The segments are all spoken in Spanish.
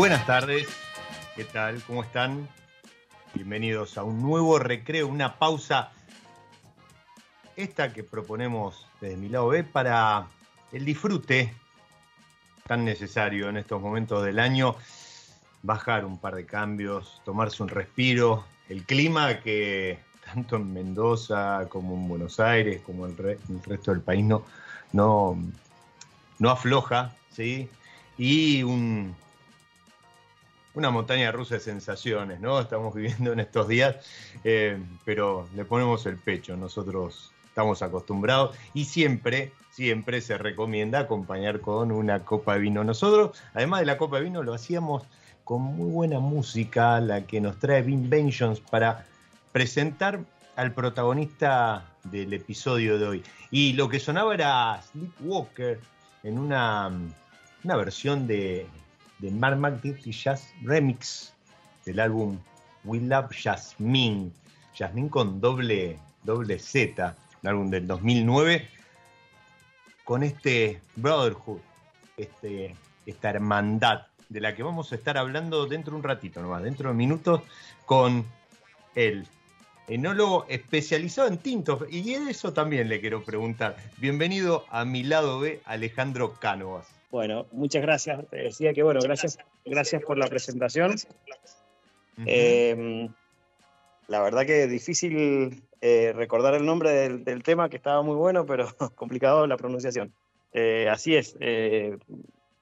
Buenas tardes, ¿qué tal? ¿Cómo están? Bienvenidos a un nuevo recreo, una pausa, esta que proponemos desde mi lado B para el disfrute tan necesario en estos momentos del año, bajar un par de cambios, tomarse un respiro, el clima que tanto en Mendoza como en Buenos Aires, como en el resto del país no, no, no afloja, ¿sí? Y un, una montaña rusa de sensaciones, ¿no? Estamos viviendo en estos días, eh, pero le ponemos el pecho, nosotros estamos acostumbrados y siempre, siempre se recomienda acompañar con una copa de vino. Nosotros, además de la copa de vino, lo hacíamos con muy buena música, la que nos trae Vengeance para presentar al protagonista del episodio de hoy. Y lo que sonaba era Sleepwalker en una, una versión de de Mark McDiff Jazz Remix del álbum We Love Jasmine. Jasmine con doble, doble Z, un álbum del 2009, con este Brotherhood, este, esta hermandad de la que vamos a estar hablando dentro de un ratito nomás, dentro de minutos, con el enólogo especializado en tintos. Y eso también le quiero preguntar. Bienvenido a mi lado B, Alejandro Cánovas. Bueno, muchas gracias. Te decía que, bueno, gracias, gracias por la presentación. Eh, la verdad que es difícil eh, recordar el nombre del, tema, que estaba muy bueno, pero complicado la pronunciación. Eh, así es,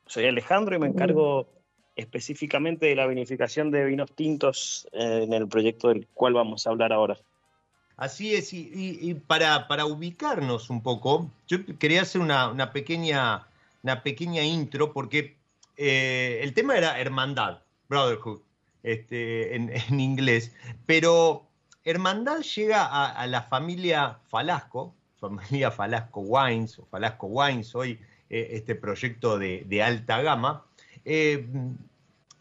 soy Alejandro y me encargo específicamente de la vinificación de vinos tintos en el proyecto del cual vamos a hablar ahora. Así es, y, para, para, ubicarnos un poco, yo quería hacer una, una pequeña una pequeña intro porque eh, el tema era hermandad, brotherhood, este, en, inglés, pero hermandad llega a, la familia Falasco, familia Falasco Wines o Falasco Wines hoy eh, este proyecto de, alta gama. Eh,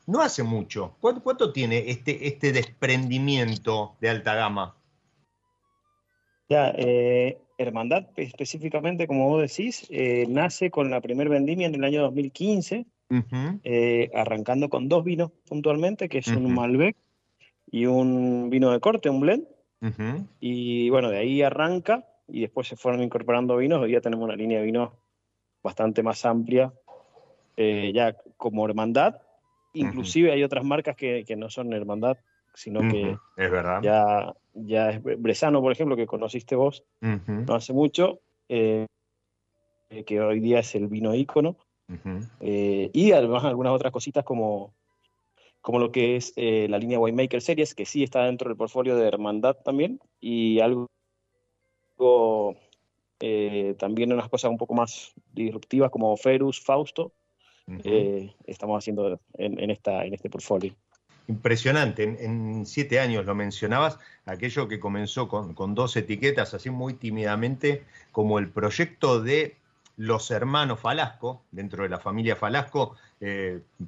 no hace mucho. ¿Cuánto, tiene este, este desprendimiento de alta gama? Ya, Hermandad específicamente, como vos decís, nace con la primer vendimia en el año 2015, arrancando con dos vinos puntualmente, que es un Malbec y un vino de corte, un blend. Y bueno, de ahí arranca y después se fueron incorporando vinos. Hoy ya tenemos una línea de vinos bastante más amplia, eh, ya como hermandad. Inclusive hay otras marcas que, no son hermandad, sino que es verdad. Ya, ya es Bresano, por ejemplo, que conociste vos no hace mucho, eh, que hoy día es el vino ícono. Eh, y además algunas otras cositas como como lo que es eh, la línea Winemaker Series, que sí está dentro del portfolio de Hermandad también, y algo eh, también unas cosas un poco más disruptivas como Ferus, Fausto, eh, estamos haciendo en, esta, en este portfolio. Impresionante, en, siete años lo mencionabas, aquello que comenzó con, dos etiquetas, así muy tímidamente, como el proyecto de los hermanos Falasco, dentro de la familia Falasco,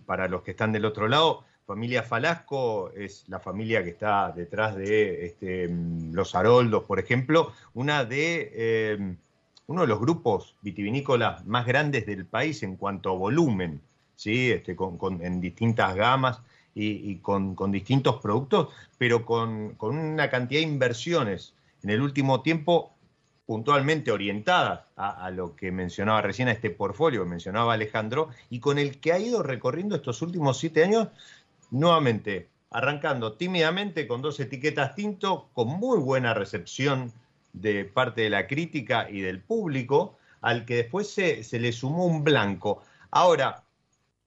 para los que están del otro lado, familia Falasco es la familia que está detrás de este, los Haroldos, por ejemplo, una de, em, uno de los grupos vitivinícolas más grandes del país en cuanto a volumen, ¿sí? Este, en distintas gamas y, con, distintos productos, pero con, una cantidad de inversiones en el último tiempo puntualmente orientadas a, lo que mencionaba recién, a este portfolio que mencionaba Alejandro, y con el que ha ido recorriendo estos últimos siete años nuevamente arrancando tímidamente con dos etiquetas tinto, con muy buena recepción de parte de la crítica y del público, al que después se, le sumó un blanco. Ahora,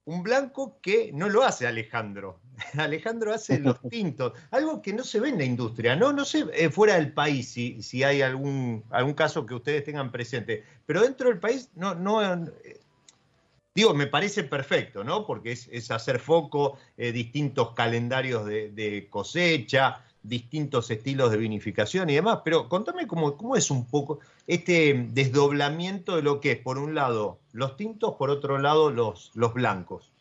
un blanco que no lo hace Alejandro. Alejandro hace los tintos, algo que no se ve en la industria, no, no sé eh, fuera del país si, si hay algún, algún caso que ustedes tengan presente, pero dentro del país no, no, Digo, me parece perfecto, ¿no? Porque es, hacer foco, eh, distintos calendarios de, cosecha, distintos estilos de vinificación y demás, pero contame cómo, cómo, es un poco este desdoblamiento de lo que es, por un lado, los tintos, por otro lado, los, los blancos.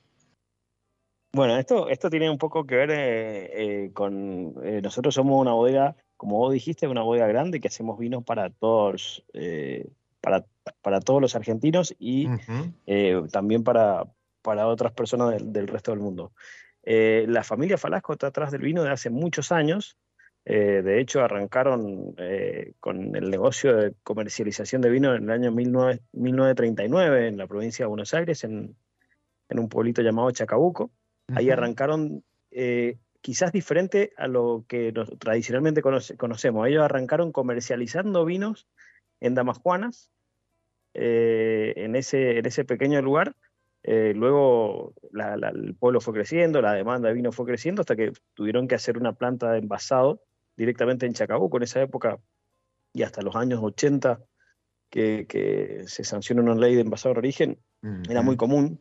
Bueno, esto, esto tiene un poco que ver eh, eh, con, nosotros somos una bodega, como vos dijiste, una bodega grande que hacemos vinos para todos, para, para todos los argentinos y eh, también para, para otras personas del, resto del mundo. Eh, la familia Falasco está atrás del vino de hace muchos años. Eh, de hecho, arrancaron con el negocio de comercialización de vino en el año 1939 en la provincia de Buenos Aires, en, en un pueblito llamado Chacabuco. Ahí arrancaron quizás diferente a lo que tradicionalmente conocemos. Ellos arrancaron comercializando vinos en Damascuanas, eh, en, ese, en ese pequeño lugar. Eh, luego el pueblo fue creciendo, la demanda de vino fue creciendo hasta que tuvieron que hacer una planta de envasado directamente en Chacabuco en esa época y hasta los años 80 que, se sancionó una ley de envasado de origen, era muy común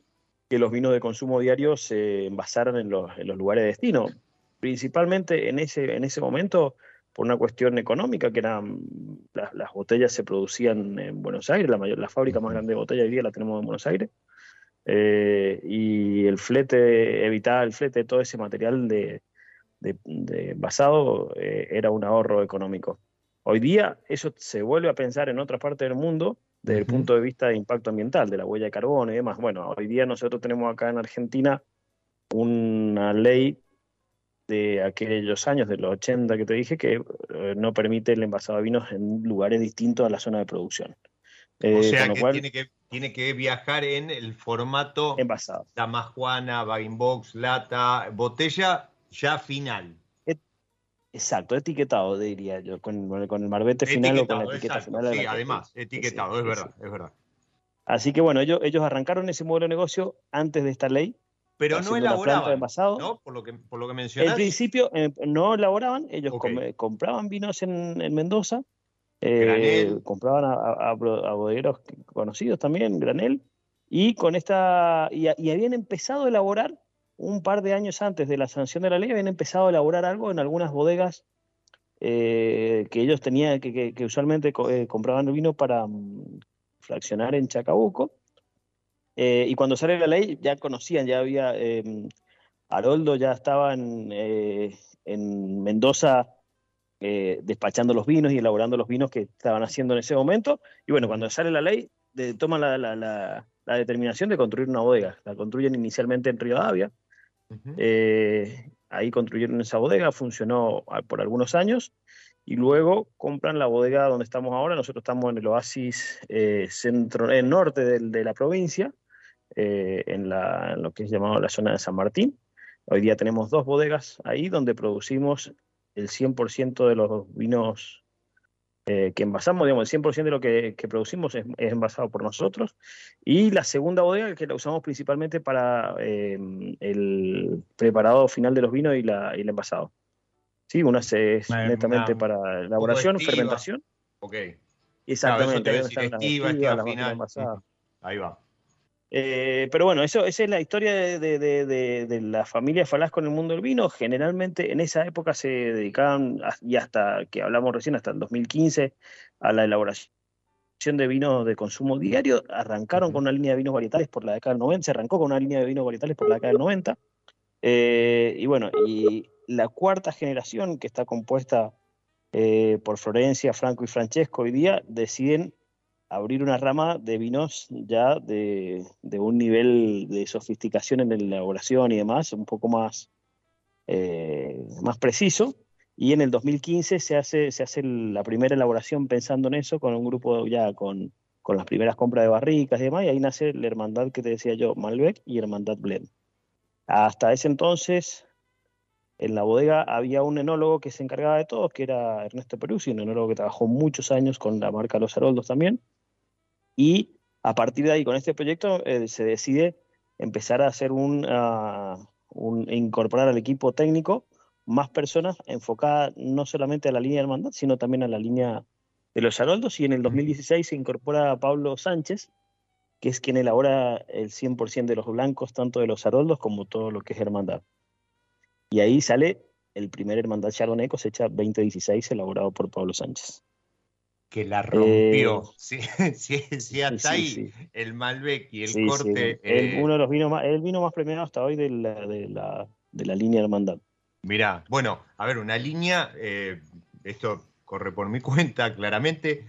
que los vinos de consumo diario se envasaran en los, en los lugares de destino. Principalmente en ese, en ese momento por una cuestión económica, que eran las, botellas se producían en Buenos Aires, la, mayor, la fábrica más grande de botellas hoy día la tenemos en Buenos Aires, eh, y el flete, evitar el flete de todo ese material de, de, basado eh, era un ahorro económico. Hoy día eso se vuelve a pensar en otras partes del mundo desde el punto de vista de impacto ambiental, de la huella de carbono y demás. Bueno, hoy día nosotros tenemos acá en Argentina una ley de aquellos años, de los 80 que te dije, que eh, no permite el envasado de vinos en lugares distintos a la zona de producción. o sea que, tiene que tiene que viajar en el formato envasado. Damascuana, bag box, lata, botella ya final. Exacto, etiquetado diría yo, con, con el marbete final o con la etiqueta final. Sí, además, etiquetado, es verdad, es verdad. Así que bueno, ellos, ellos arrancaron ese modelo de negocio antes de esta ley pero no elaboraban, ¿no? Por lo que, por lo que mencionas. En principio eh, no elaboraban, ellos compraban vinos en, Mendoza, eh, compraban a, bodegueros conocidos también, granel, y con esta y, habían empezado a elaborar un par de años antes de la sanción de la ley, habían empezado a elaborar algo en algunas bodegas eh, que ellos tenían, que, usualmente compraban el vino para mm, fraccionar en Chacabuco. Eh, y cuando sale la ley ya conocían, ya había, eh, Haroldo ya estaba eh, en Mendoza despachando los vinos y elaborando los vinos que estaban haciendo en ese momento. Y bueno, cuando sale la ley, de, toman la, la, la, determinación de construir una bodega. La construyen inicialmente en Rivadavia. ahí construyeron esa bodega, funcionó ah, por algunos años y luego compran la bodega donde estamos ahora. Nosotros estamos en el oasis eh, centro, el norte de, la provincia, eh, en, lo que es llamado la zona de San Martín. Hoy día tenemos dos bodegas ahí donde producimos el 100% de los vinos eh, que envasamos, digamos, el 100% de lo que, producimos es, envasado por nosotros. Y la segunda bodega que la usamos principalmente para el preparado final de los vinos y, la, y el envasado. Sí, una es netamente para elaboración, fermentación. Ok. Exactamente. Ahí va. Eh, pero bueno, eso, esa es la historia de, la familia Falasco en el mundo del vino. Generalmente en esa época se dedicaban, y hasta que hablamos recién, hasta el 2015, a la elaboración de vinos de consumo diario. Arrancaron con una línea de vinos varietales por la década del 90, se arrancó con una línea de vinos varietales por la década del 90. Eh, y bueno, y la cuarta generación, que está compuesta eh, por Florencia, Franco y Francesco, hoy día deciden abrir una rama de vinos ya de, un nivel de sofisticación en la elaboración y demás, un poco más, eh, más preciso. Y en el 2015 se hace, se hace la primera elaboración pensando en eso, con un grupo ya con, con las primeras compras de barricas y demás, y ahí nace la hermandad que te decía yo, Malbec y Hermandad Blend. Hasta ese entonces en la bodega había un enólogo que se encargaba de todo, que era Ernesto Peruzzi, un enólogo que trabajó muchos años con la marca Los Haroldos también. Y a partir de ahí, con este proyecto, eh, se decide empezar a hacer un, un, incorporar al equipo técnico más personas enfocadas no solamente a la línea del mandato, sino también a la línea de los Haroldos. Y en el 2016 se incorpora a Pablo Sánchez, que es quien elabora el 100% de los blancos, tanto de los Haroldos como todo lo que es hermandad. Y ahí sale el primer Hermandad Chardonnay cosecha 2016 elaborado por Pablo Sánchez. Que la rompió. Eh, sí, sí, hasta ahí el Malbec y el corte. Eh, uno de los vinos más, el vino más premiado hasta hoy de la, de la, de la línea Hermandad. Mirá, bueno, a ver, una línea, eh, esto corre por mi cuenta claramente,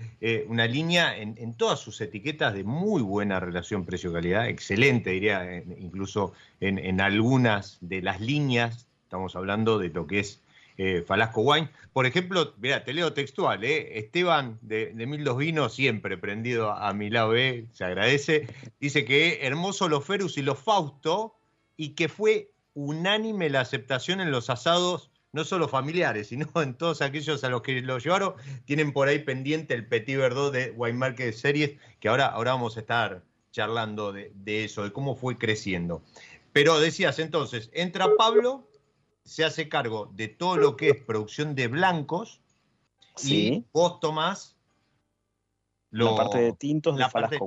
una línea en, en, todas sus etiquetas de muy buena relación precio-calidad, excelente diría, incluso en, en, algunas de las líneas Estamos hablando de lo que es eh, Falasco Wine. Por ejemplo, mira, te leo textual, ¿eh? Esteban de, de Mil Dos Vinos, siempre prendido a mi lado B, se agradece. Dice que hermoso los Ferus y los Fausto y que fue unánime la aceptación en los asados, no solo familiares, sino en todos aquellos a los que lo llevaron. Tienen por ahí pendiente el Petit Verdot de Wine Market Series, que ahora, ahora vamos a estar charlando de, de eso, de cómo fue creciendo. Pero decías entonces, entra Pablo se hace cargo de todo lo que es producción de blancos y vos tomás la parte de tintos de Falasco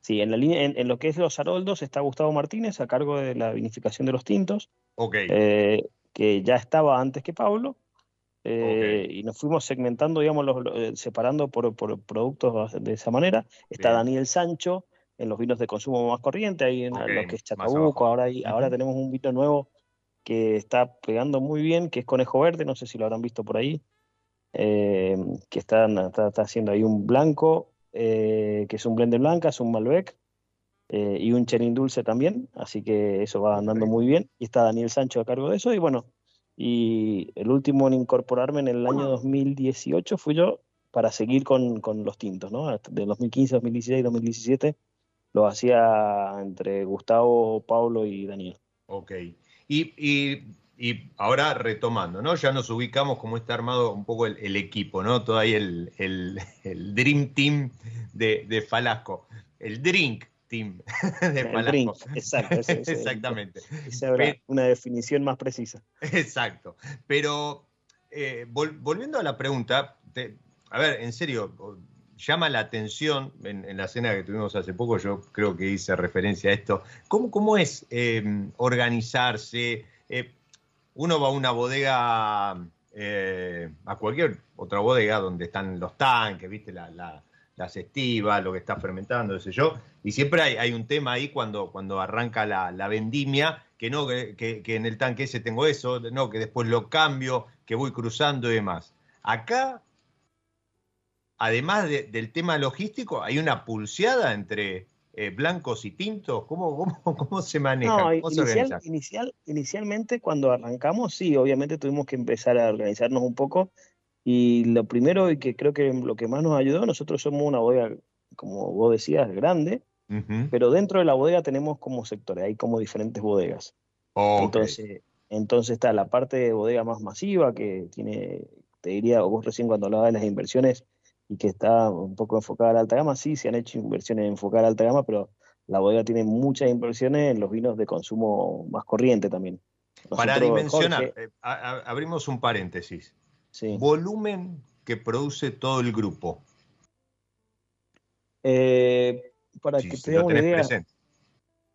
Sí, en, la línea, en, lo que es los Haroldos está Gustavo Martínez a cargo de la vinificación de los tintos, eh, que ya estaba antes que Pablo. Eh, y nos fuimos segmentando, digamos, eh, separando por, productos de esa manera. Está Daniel Sancho en los vinos de consumo más corriente, ahí en lo que es Chatabuco. Ahora, ahora tenemos un vino nuevo que está pegando muy bien, que es Conejo Verde, no sé si lo habrán visto por ahí, eh, que está, está, haciendo ahí un blanco, eh, que es un blend de blanca, es un Malbec, eh, y un Chenin Dulce también, así que eso va andando muy bien, y está Daniel Sancho a cargo de eso, y bueno, y el último en incorporarme en el año 2018 fui yo para seguir con, con los tintos, ¿no? De 2015, 2016, 2017 lo hacía entre Gustavo, Pablo y Daniel. Ok. Y, ahora retomando, ¿no? Ya nos ubicamos como está armado un poco el, equipo, ¿no? Todo ahí el, Dream Team de, Falasco. El Drink Team de el Drink, exacto. Exactamente. Esa es una definición más precisa. Exacto. Pero eh, volviendo a la pregunta, a ver, en serio, llama la atención, en, la cena que tuvimos hace poco, yo creo que hice referencia a esto, ¿cómo, cómo es em, organizarse? Eh, uno va a una bodega, eh, a cualquier otra bodega donde están los tanques, ¿viste? La, las estivas, lo que está fermentando, qué sé yo. Y siempre hay, hay un tema ahí cuando, cuando arranca la, la vendimia, que no, que, que, en el tanque ese tengo eso, no, que después lo cambio, que voy cruzando y demás. Acá, además de, del tema logístico, hay una pulseada entre eh, blancos y tintos? ¿Cómo, cómo, cómo se maneja? No, ¿Cómo se inicial, inicial, inicialmente cuando arrancamos, sí, obviamente tuvimos que empezar a organizarnos un poco y lo primero y que creo que lo que más nos ayudó, nosotros somos una bodega, como vos decías, grande, pero dentro de la bodega tenemos como sectores, hay como diferentes bodegas. Entonces, entonces está la parte de bodega más masiva que tiene, te diría, vos recién cuando hablabas de las inversiones y que está un poco enfocada a la alta gama, sí, se han hecho inversiones enfocadas a la alta gama, pero la bodega tiene muchas inversiones en los vinos de consumo más corriente también. Para dimensionar, Jorge, eh, a- a- abrimos un paréntesis. sí. Volumen que produce todo el grupo. Eh, para que te dé una idea,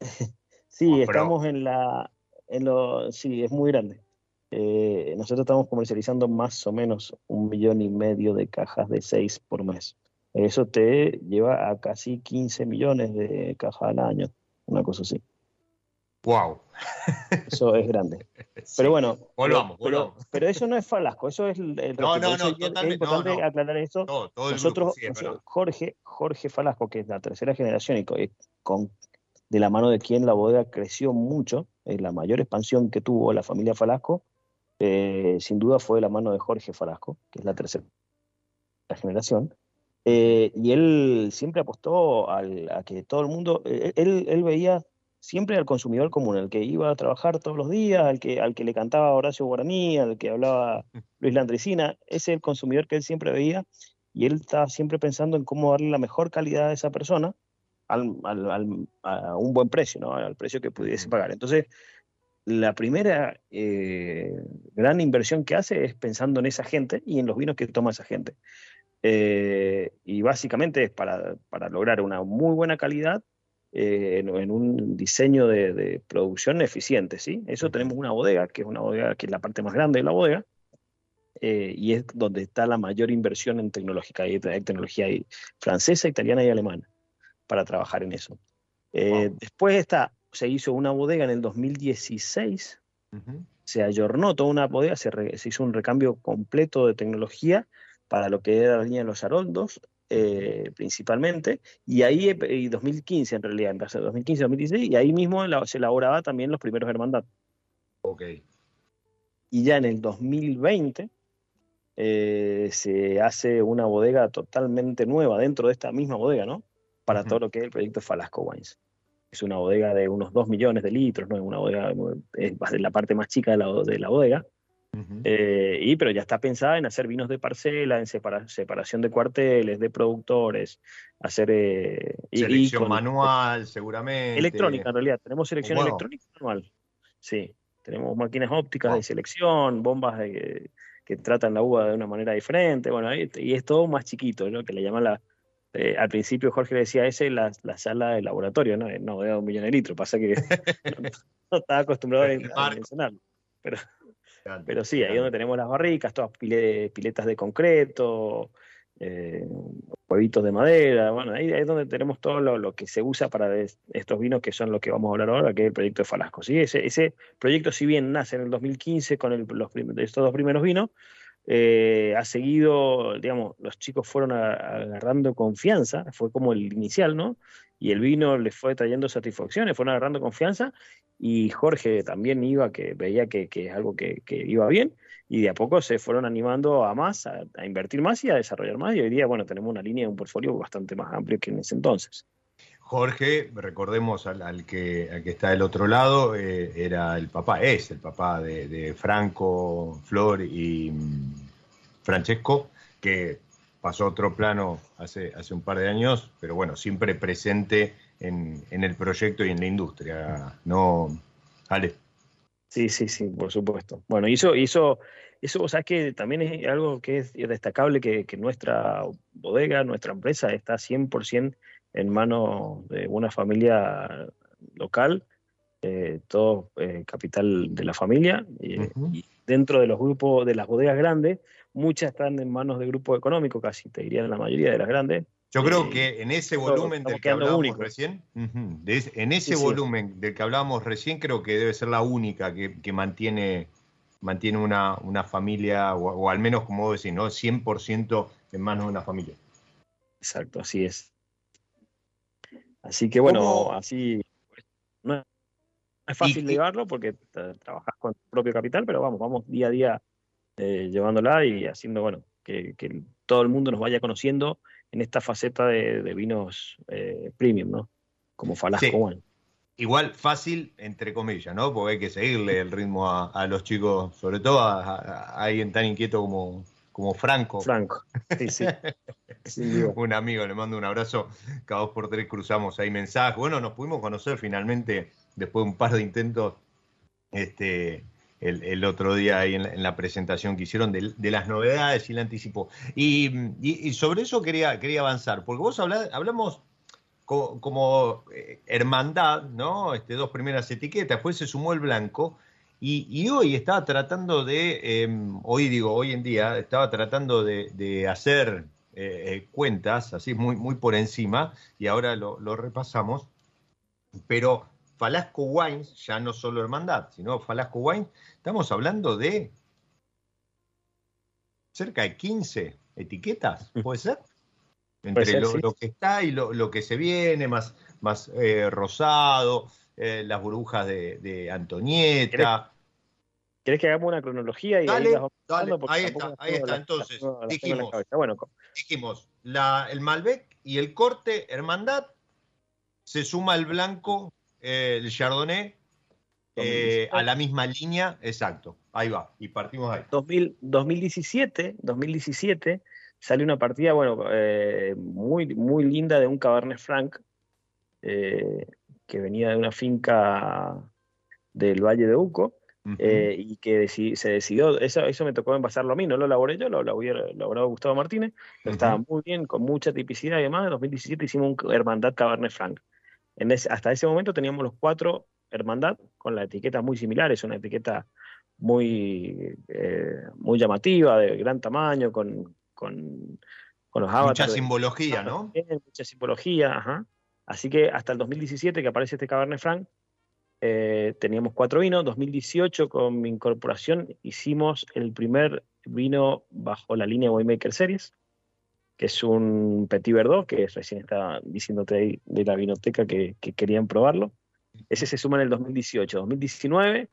sí, estamos en la, en lo, sí, es muy grande. Eh, nosotros estamos comercializando más o menos un millón y medio de cajas de seis por mes. Eso te lleva a casi 15 millones de cajas al año, una cosa así. Wow. Eso es grande. Sí. Pero bueno, Volvamos, pero, volvamos. pero eso no es Falasco, eso es el, el No, no, no, es- totalmente, no, importante no. aclarar eso. todo, todo el Nosotros, grupo, sí, es. Jorge, Jorge Falasco, que es la tercera generación y y con, de la mano de quien la bodega creció mucho, es la mayor expansión que tuvo la familia Falasco, eh, sin duda fue de la mano de Jorge Falasco, que es la tercera generación. Eh, y él siempre apostó al- a que todo el mundo, eh, él, él veía siempre al consumidor común, al que iba a trabajar todos los días, al que, al que le cantaba Horacio Guaraní, al que hablaba Luis Landricina, ese es el consumidor que él siempre veía y él estaba siempre pensando en cómo darle la mejor calidad a esa persona al, al- a un buen precio, ¿no? al precio que pudiese pagar. Entonces, la primera eh, gran inversión que hace es pensando en esa gente y en los vinos que toma esa gente. Eh, y básicamente es para, para lograr una muy buena calidad eh, en, en un diseño de, de producción eficiente, ¿sí? Eso tenemos una bodega, que es una bodega que es la parte más grande de la bodega, y es donde está la mayor inversión en tecnológica. Hay, hay tecnología ahí francesa, italiana y alemana para trabajar en eso. Wow. Después está, se hizo una bodega en el 2016, Ujú. se ayornó toda una bodega, se, re- se hizo un recambio completo de tecnología para lo que era la línea de los Haroldos, eh, principalmente, y ahí, eh, y 2015 en realidad, empezó 2015, 2016, y ahí mismo se elaboraba también los primeros hermandad. Ok. Y ya en el 2020 eh, se hace una bodega totalmente nueva dentro de esta misma bodega, ¿no? Para todo lo que es el proyecto Falasco Wines. Es una bodega de unos 2 millones de litros, ¿no? Es una bodega, es la parte más chica de la, de la bodega. Eh, y pero ya está pensada en hacer vinos de parcela, en separa- separación de cuarteles, de productores, hacer eh, y Selección con- manual, seguramente. electrónica en realidad. Tenemos selección Wow. electrónica manual. Sí, tenemos máquinas ópticas Wow. de selección, bombas de- que tratan la uva de una manera diferente. Bueno, y, y es todo más chiquito, ¿no? Que le llaman la. Eh, al principio Jorge le decía ese la, la sala de laboratorio, ¿no? No, de un millón de litros. Pasa que no, no estaba acostumbrado a, mencionarlo. Pero sí, ahí donde tenemos las barricas, todas pile- piletas de concreto, eh, huevitos de madera, bueno, ahí, ahí es donde tenemos todo lo, lo que se usa para des- estos vinos que son los que vamos a hablar ahora, que es el proyecto de Falasco. ¿sí? Ese, ese proyecto, si bien nace en el 2015 con el- los estos dos primeros vinos, eh, ha seguido, digamos, los chicos fueron a- agarrando confianza, fue como el inicial, ¿no? Y el vino les fue trayendo satisfacciones, fueron agarrando confianza y Jorge también iba, que veía que, es algo que, iba bien, y de a poco se fueron animando a más, a, a invertir más y a desarrollar más, y hoy día, bueno, tenemos una línea, un portfolio bastante más amplio que en ese entonces. Jorge, recordemos al, al que, al que está del otro lado, eh, era el papá, es el papá de, Franco, Flor y mm, Francesco, que pasó a otro plano hace, un par de años, pero bueno, siempre presente en, el proyecto y en la industria, ¿no? Ale. Sí, sí, sí, por supuesto. Bueno, y eso, eso, o sea, que también es algo que es destacable que, que nuestra bodega, nuestra empresa está 100% en manos de una familia local, eh, todo eh, capital de la familia, y, y dentro de los grupos de las bodegas grandes, muchas están en manos de grupos económicos, casi te diría la mayoría de las grandes, Yo creo que en ese volumen del que hablábamos recién, en ese volumen del que hablábamos recién, creo que debe ser la única que, mantiene, mantiene una, una familia, o, al menos como vos decís, ¿no? 100% en manos de una familia. Exacto, así es. Así que bueno, así no es fácil llevarlo porque trabajas con tu propio capital, pero vamos, vamos día a día eh, llevándola y haciendo, bueno, que, todo el mundo nos vaya conociendo en esta faceta de, vinos eh, premium, ¿no? Como Falasco Igual fácil, entre comillas, ¿no? Porque hay que seguirle el ritmo a, los chicos, sobre todo a, alguien tan inquieto como, como Franco. Franco, sí, sí. un amigo, le mando un abrazo. Cada dos por tres cruzamos ahí mensajes. Bueno, nos pudimos conocer finalmente después de un par de intentos este, el, otro día ahí en la, presentación que hicieron de, las novedades y el anticipo. Y, sobre eso quería, quería avanzar, porque vos hablamos como, eh, hermandad, ¿no? Este, dos primeras etiquetas, después se sumó el blanco. Y, hoy estaba tratando de, em, hoy digo, hoy en día, estaba tratando de, hacer eh, eh, cuentas, así muy, muy por encima, y ahora lo, lo repasamos, pero Falasco Wines, ya no solo Hermandad, sino Falasco Wines, estamos hablando de cerca de 15 etiquetas, mm. ¿puede ser? Entre lo, que está y lo, que se viene, más, más eh, rosado, eh, las burbujas de, Antonieta. ¿Querés que hagamos una cronología? Y dale, ahí, ahí está, ahí está. Entonces, dijimos, dijimos el Malbec y el corte Hermandad, se suma el blanco el Chardonnay eh, a la misma línea, exacto. Ahí va, y partimos ahí. 2017, 2017 sale una partida, bueno, eh, muy, muy linda de un Cabernet Franc eh, que venía de una finca del Valle de Uco. Y que se decidió, eso, eso me tocó envasarlo a mí, no lo elaboré yo, lo, lo elaborado Gustavo Martínez, pero estaba muy bien, con mucha tipicidad y demás. En 2017 hicimos un Hermandad Cabernet Franc hasta ese momento teníamos los cuatro Hermandad con la etiqueta muy similar, es una etiqueta muy, eh, muy llamativa, de gran tamaño, con, con, los avatars. Mucha simbología, ¿no? Mucha simbología, ajá. Así que hasta el 2017 que aparece este Cabernet Franc, eh, teníamos cuatro vinos. 2018 con mi incorporación hicimos el primer vino bajo la línea Waymaker Series, que es un Petit Verdot, que recién estaba diciéndote ahí de la vinoteca que, querían probarlo. Ese se suma en el 2018. 2019,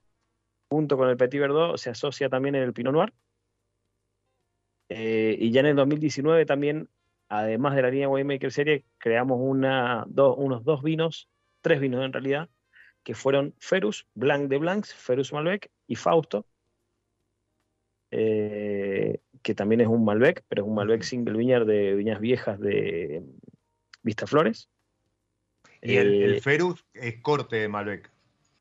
junto con el Petit Verdot, se asocia también en el Pinot Noir. Eh, y ya en el 2019 también, además de la línea Winemaker Serie, creamos unos dos vinos, tres vinos en realidad, que fueron Ferus, Blanc de Blancs, Ferus Malbec y Fausto. Eh, que también es un Malbec, pero es un Malbec single vineyard de viñas viejas de Vista Flores. ¿Y el, eh, Ferus es corte de Malbec?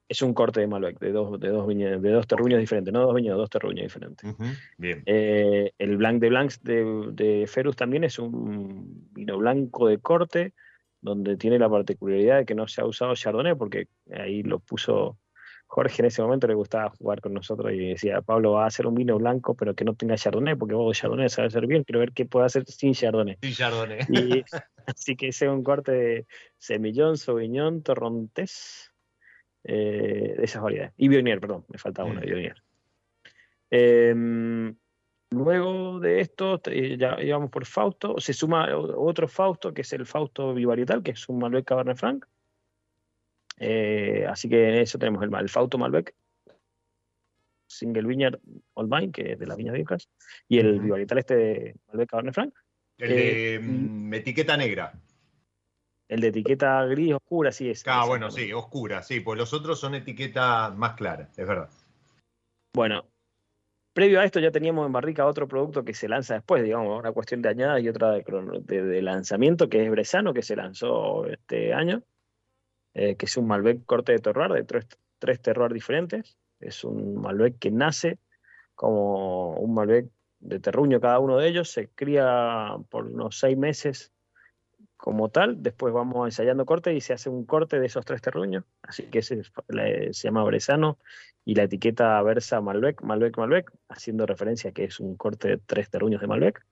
Es un corte de Malbec, de dos, de dos, de dos terruños diferentes, no dos viñas, dos terruños diferentes. bien. Eh, el Blanc de Blancs de, de, Ferus también es un vino blanco de corte, donde tiene la particularidad de que no se ha usado Chardonnay, porque ahí lo puso Jorge en ese momento le gustaba jugar con nosotros y decía, Pablo va a hacer un vino blanco, pero que no tenga chardonnay, porque vos chardonnay sabe hacer bien, quiero ver qué puede hacer sin chardonnay. Sin chardonnay. así que es un corte de semillón, sauvignon, torrontés, eh, de esas variedades. Y Bionier, perdón, me faltaba uno, Bionier. Em, luego de esto, ya íbamos por Fausto, se suma otro Fausto, que es el Fausto Vivarietal, que es un Malbec Cabernet Franc, eh, así que en eso tenemos el, el Fauto Malbec, Single Vineyard Old Vine, que es de las viñas viejas, y el uh este de Malbec Cabernet Franc. El de mm, etiqueta negra. El de etiqueta gris oscura, sí es. Ah, bueno, sí, oscura, sí, pues los otros son etiqueta más clara, es verdad. Bueno, previo a esto ya teníamos en barrica otro producto que se lanza después, digamos, una cuestión de añada y otra de, lanzamiento, que es Bresano, que se lanzó este año, eh, que es un Malbec corte de terroir, de tres, tres terroir diferentes. Es un Malbec que nace como un Malbec de terruño cada uno de ellos, se cría por unos seis meses como tal, después vamos ensayando corte y se hace un corte de esos tres terruños, así que ese se llama Bresano y la etiqueta versa Malbec, Malbec, Malbec, haciendo referencia a que es un corte de tres terruños de Malbec.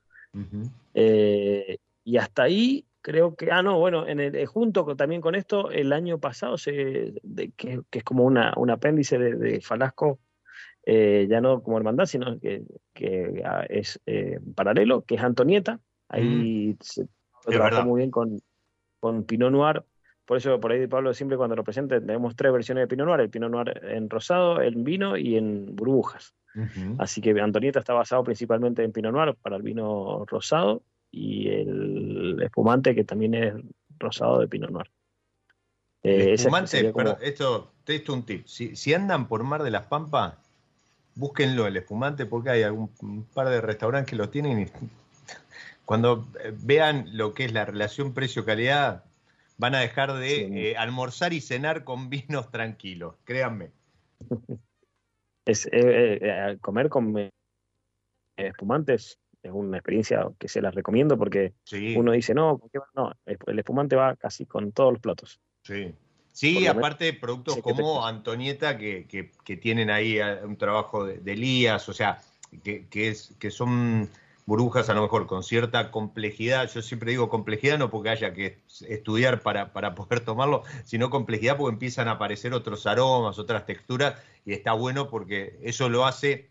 Eh, y hasta ahí creo que, ah, no, bueno, en el, eh, junto también con esto, el año pasado, se, que, es como una, un apéndice de, Falasco, eh, ya no como hermandad, sino que, que ah, es eh, paralelo, que es Antonieta. Ahí mm. se trabajó muy bien con, con Pinot Noir. Por eso, por ahí Pablo siempre cuando lo presente, tenemos tres versiones de Pinot Noir, el Pinot Noir en rosado, en vino y en burbujas. Así que Antonieta está basado principalmente en Pinot Noir para el vino rosado y el espumante que también es rosado de Pinot Noir. Eh, espumante, pero esto, te esto un tip. Si, andan por Mar de las Pampas, búsquenlo, el espumante, porque hay algún un par de restaurantes que lo tienen y cuando eh, vean lo que es la relación precio-calidad, van a dejar de eh, almorzar y cenar con vinos tranquilos, créanme. Es, comer con espumantes es una experiencia que se las recomiendo porque uno dice, no, no, el espumante va casi con todos los platos. Sí, sí aparte productos como Antonieta que, que, tienen ahí eh, un trabajo de, Elías, o sea, que, que, es, que son burbujas a lo mejor con cierta complejidad. Yo siempre digo complejidad no porque haya que estudiar para, para poder tomarlo, sino complejidad porque empiezan a aparecer otros aromas, otras texturas, y está bueno porque eso lo hace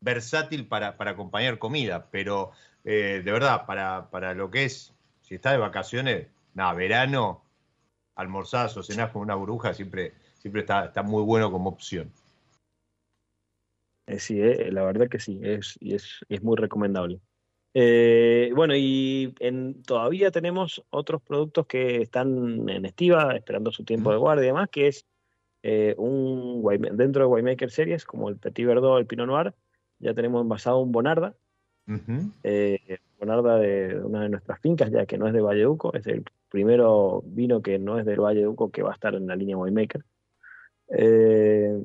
versátil para, para acompañar comida, pero eh, de verdad, para, para lo que es, si estás de vacaciones, nada, verano, almorzás o cenás con una burbuja, siempre, siempre está, está muy bueno como opción. Eh, sí, eh, la verdad que sí, es, es, es muy recomendable. Bueno, y en, todavía tenemos otros productos que están en estiva, esperando su tiempo de guardia y demás, que es un dentro de Winemaker Series, como el Petit Verdot, el Pinot Noir, ya tenemos envasado un Bonarda, eh, Bonarda de una de nuestras fincas, ya que no es de Valleduco, es el primero vino que no es del Valleduco que va a estar en la línea Winemaker. Eh,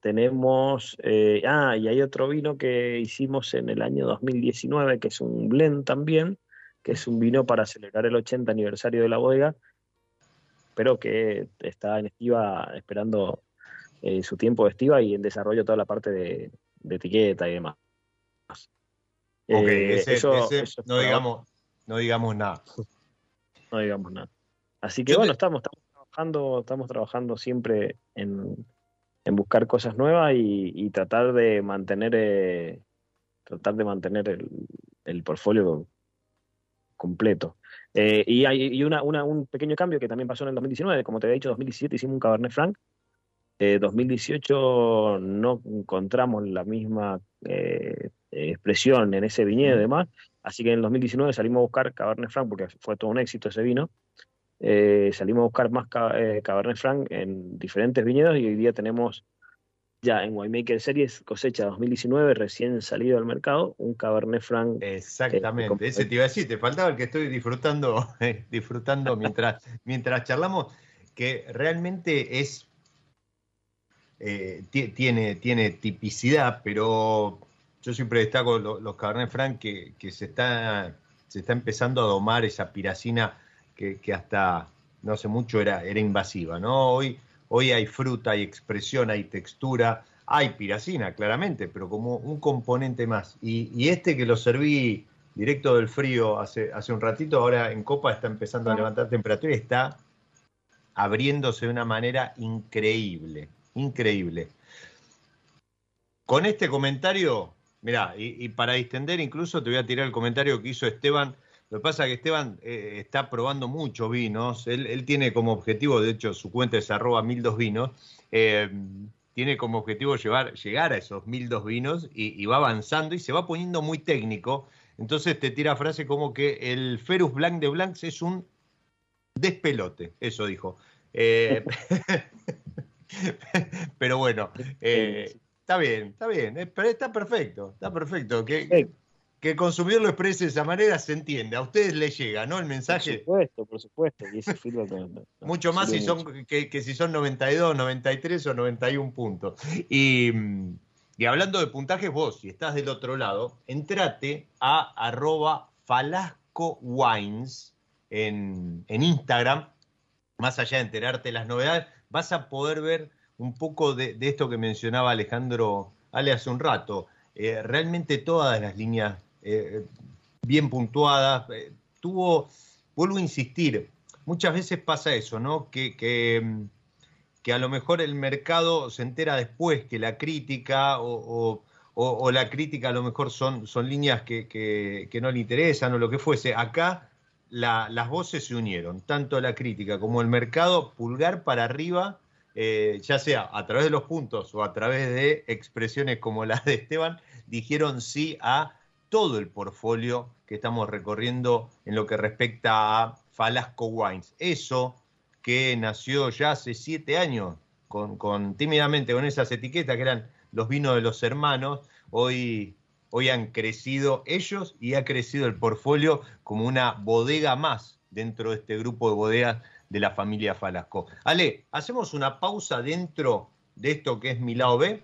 tenemos, eh, ah, y hay otro vino que hicimos en el año 2019, que es un blend también, que es un vino para celebrar el 80 aniversario de la bodega, pero que está en estiva esperando su tiempo de estiva y en desarrollo toda la parte de, de etiqueta y demás. Ok, eh, eso, no, digamos, no digamos nada. No digamos nada. Así que bueno, estamos, estamos trabajando, estamos trabajando siempre en, en buscar cosas nuevas y, tratar de mantener eh, tratar de mantener el, el portfolio completo. Eh, y hay y una, una, un pequeño cambio que también pasó en el 2019, como te había dicho, 2017 hicimos un Cabernet Franc. 2018 eh, no encontramos la misma eh, expresión en ese viñedo y demás, así que en el 2019 salimos a buscar Cabernet Franc, porque fue todo un éxito ese vino, eh, salimos a buscar más Cabernet Franc en diferentes viñedos y hoy día tenemos ya en Winemaker Series cosecha 2019 recién salido al mercado un Cabernet Franc. Exactamente, ese te iba a decir, te faltaba el que estoy disfrutando, disfrutando mientras, mientras charlamos, que realmente es eh, tiene, tiene tipicidad, pero yo siempre destaco los, Cabernet Franc que, se, está, se está empezando a domar esa piracina que, hasta no hace mucho era, era invasiva, ¿no? Hoy, hoy hay fruta, hay expresión, hay textura, hay piracina, claramente, pero como un componente más. Y, este que lo serví directo del frío hace, hace un ratito, ahora en copa está empezando a levantar temperatura y está abriéndose de una manera increíble increíble. Con este comentario, mira, y, para distender incluso te voy a tirar el comentario que hizo Esteban. Lo que pasa es que Esteban eh, está probando muchos vinos. Él, tiene como objetivo, de hecho, su cuenta es arroba mil dos vinos. Eh, tiene como objetivo llevar, llegar a esos mil dos vinos y, va avanzando y se va poniendo muy técnico. Entonces te tira frase como que el Ferus Blanc de Blancs es un despelote. Eso dijo. Eh, Pero bueno, está bien, está bien, está perfecto, está perfecto. Que, que el consumidor lo exprese de esa manera se entiende, a ustedes les llega, ¿no? El mensaje. Por supuesto, por supuesto. Mucho más si son, que, si son 92, 93 o 91 puntos. Y, y hablando de puntajes, vos, si estás del otro lado, entrate a arroba Falasco Wines en, en Instagram, más allá de enterarte de las novedades vas a poder ver un poco de, esto que mencionaba Alejandro Ale hace un rato. Eh, realmente todas las líneas eh, bien puntuadas. Eh, tuvo vuelvo a insistir, muchas veces pasa eso, ¿no? Que, que, a lo mejor el mercado se entera después que la crítica o, la crítica a lo mejor son, son líneas que, no le interesan o lo que fuese. Acá las voces se unieron, tanto la crítica como el mercado, pulgar para arriba, eh, ya sea a través de los puntos o a través de expresiones como la de Esteban, dijeron sí a todo el portfolio que estamos recorriendo en lo que respecta a Falasco Wines. Eso que nació ya hace siete años, con, tímidamente con esas etiquetas que eran los vinos de los hermanos, hoy, hoy han crecido ellos y ha crecido el portfolio como una bodega más dentro de este grupo de bodegas de la familia Falasco. Ale, hacemos una pausa dentro de esto que es mi B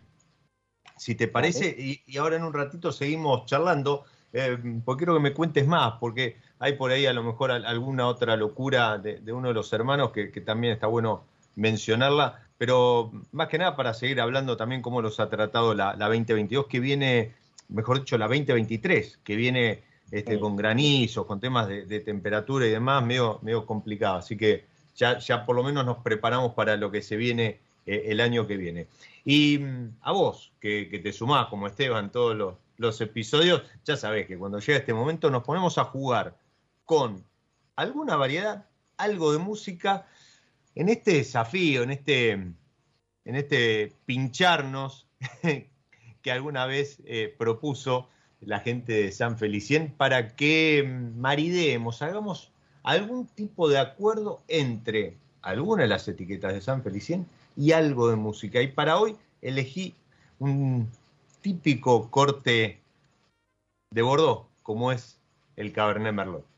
si te parece, y, ahora en un ratito seguimos charlando, eh, porque quiero que me cuentes más, porque hay por ahí a lo mejor alguna otra locura de, uno de los hermanos que, también está bueno mencionarla, pero más que nada para seguir hablando también cómo los ha tratado la, 2022, que viene, mejor dicho, la 2023, que viene este, con granizos, con temas de, temperatura y demás, medio, medio complicado. Así que ya, ya por lo menos nos preparamos para lo que se viene eh, el año que viene. Y mm, a vos, que, te sumás como Esteban todos los, episodios, ya sabés que cuando llega este momento nos ponemos a jugar con alguna variedad, algo de música, en este desafío, en este, en este pincharnos que alguna vez eh, propuso la gente de San Felicien para que mm, maridemos, hagamos algún tipo de acuerdo entre alguna de las etiquetas de San Felicien y algo de música. Y para hoy elegí un típico corte de Bordeaux, como es el Cabernet Merlot.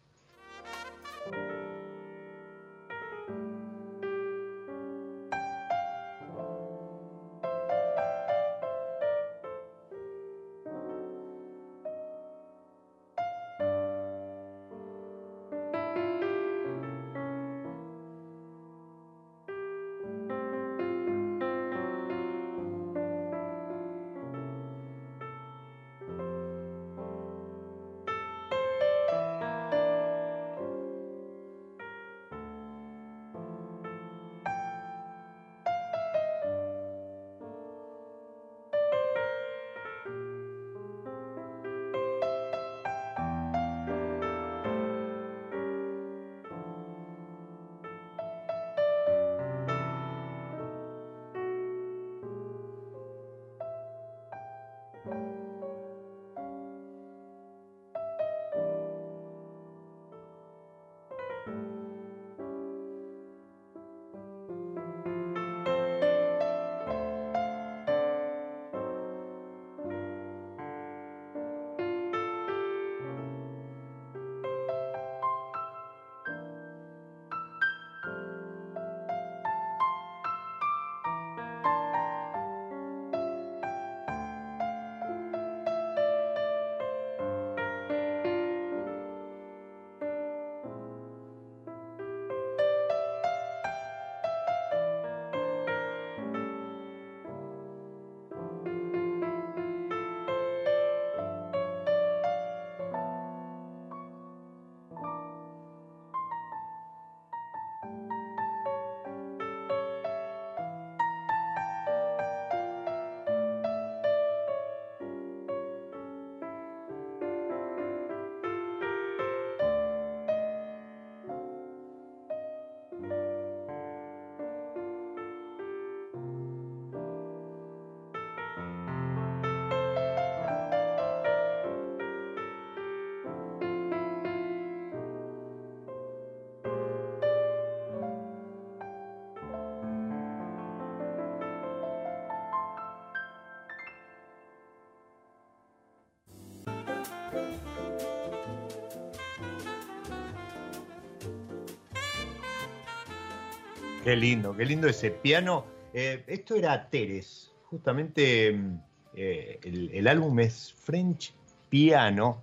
Qué lindo, qué lindo ese piano. Eh, esto era Teres, justamente mm, eh, el, álbum es French Piano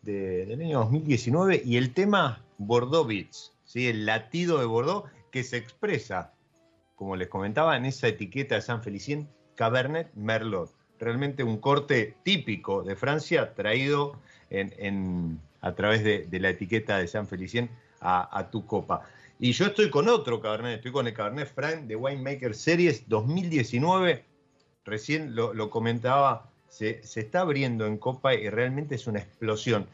del año 2019 y el tema Bordeaux Beats, ¿sí? el latido de Bordeaux que se expresa, como les comentaba, en esa etiqueta de San Felicien, Cabernet Merlot. Realmente un corte típico de Francia traído a través de, de la etiqueta de San Felicien a, tu copa. Y yo estoy con otro Cabernet, estoy con el Cabernet Franc de Winemaker Series 2019. Recién lo, comentaba, se, se, está abriendo en copa y realmente es una explosión.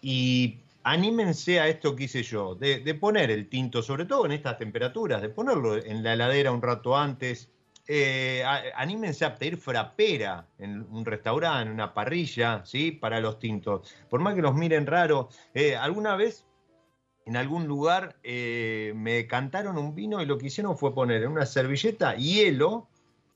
Y anímense a esto que hice yo, de, poner el tinto, sobre todo en estas temperaturas, de ponerlo en la heladera un rato antes. Eh, anímense a pedir frapera en un restaurante, en una parrilla, ¿sí? Para los tintos. Por más que los miren raro, eh, alguna vez en algún lugar eh, me cantaron un vino y lo que hicieron fue poner en una servilleta hielo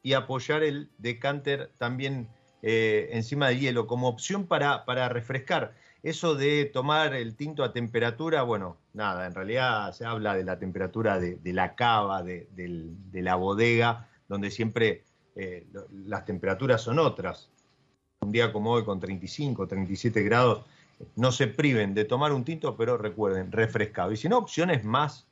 y apoyar el decanter también encima del hielo como opción para, para refrescar. Eso de tomar el tinto a temperatura, bueno, nada, en realidad se habla de la temperatura de, la cava, de, la bodega, donde siempre eh, las temperaturas son otras. Un día como hoy con 35, 37 grados, no se priven de tomar un tinto, pero recuerden, refrescado. Y si no, opciones más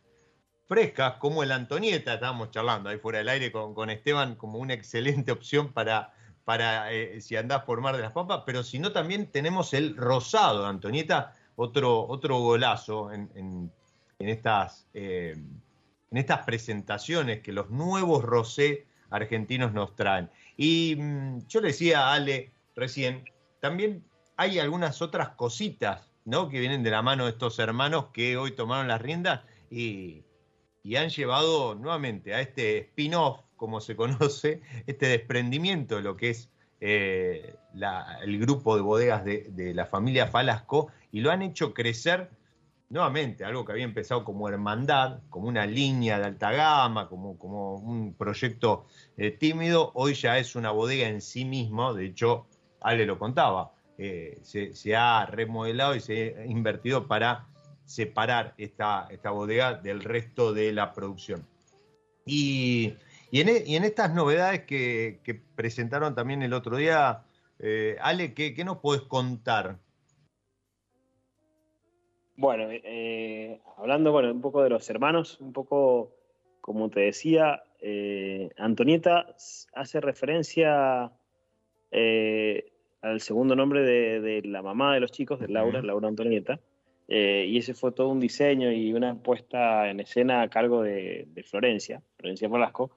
frescas, como el Antonieta, estábamos charlando ahí fuera del aire con, Esteban, como una excelente opción para para eh, si andás por Mar de las Pampas, pero si no también tenemos el rosado, Antonieta, otro, otro golazo en, estas, eh, en estas presentaciones que los nuevos rosé argentinos nos traen. Y mm, yo le decía a Ale recién, también hay algunas otras cositas ¿no? que vienen de la mano de estos hermanos que hoy tomaron las riendas y, y han llevado nuevamente a este spin-off como se conoce, este desprendimiento de lo que es eh, el grupo de bodegas de, la familia Falasco y lo han hecho crecer nuevamente, algo que había empezado como hermandad, como una línea de alta gama, como, como un proyecto eh, tímido, hoy ya es una bodega en sí mismo, de hecho, Ale lo contaba, eh, se, ha remodelado y se ha invertido para separar esta, esta bodega del resto de la producción. Y y en, estas novedades que, presentaron también el otro día, eh, Ale, ¿qué, nos puedes contar? Bueno, eh, hablando bueno, un poco de los hermanos, un poco como te decía, eh, Antonieta hace referencia al segundo nombre de, la mamá de los chicos, de Laura, Laura Antonieta, y ese fue todo un diseño y una puesta en escena a cargo de, de Florencia, Florencia Velasco,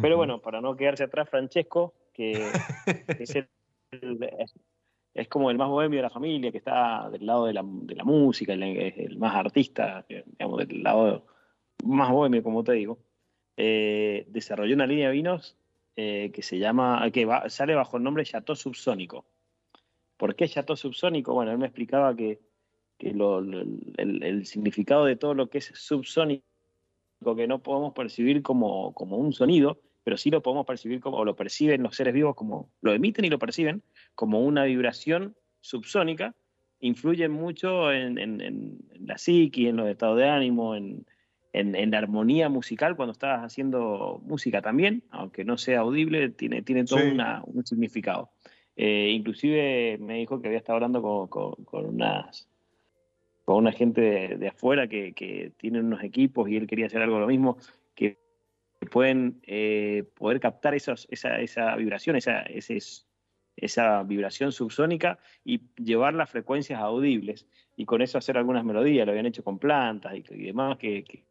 pero bueno, para no quedarse atrás, Francesco, que es, como el más bohemio de la familia, que está del lado de la, música, el, más artista, digamos, del lado más bohemio, como te digo, eh, desarrolló una línea de vinos eh, que se llama, que sale bajo el nombre Chateau Subsónico. ¿Por qué Chateau Subsónico? Bueno, él me explicaba que, el, significado de todo lo que es subsónico que no podemos percibir como, como un sonido, pero sí lo podemos percibir como, o lo perciben los seres vivos como, lo emiten y lo perciben como una vibración subsónica, influyen mucho en, en, la psiqui, en los estados de ánimo, en, la armonía musical cuando estás haciendo música también, aunque no sea audible, tiene, tiene todo un significado. Eh, inclusive me dijo que había estado hablando con, con unas con una gente de, afuera que, que tienen unos equipos y él quería hacer algo lo mismo, que pueden eh, poder captar esos, esa, esa vibración, esa, esa vibración subsónica y llevar las frecuencias audibles y con eso hacer algunas melodías, lo habían hecho con plantas y, demás que, que,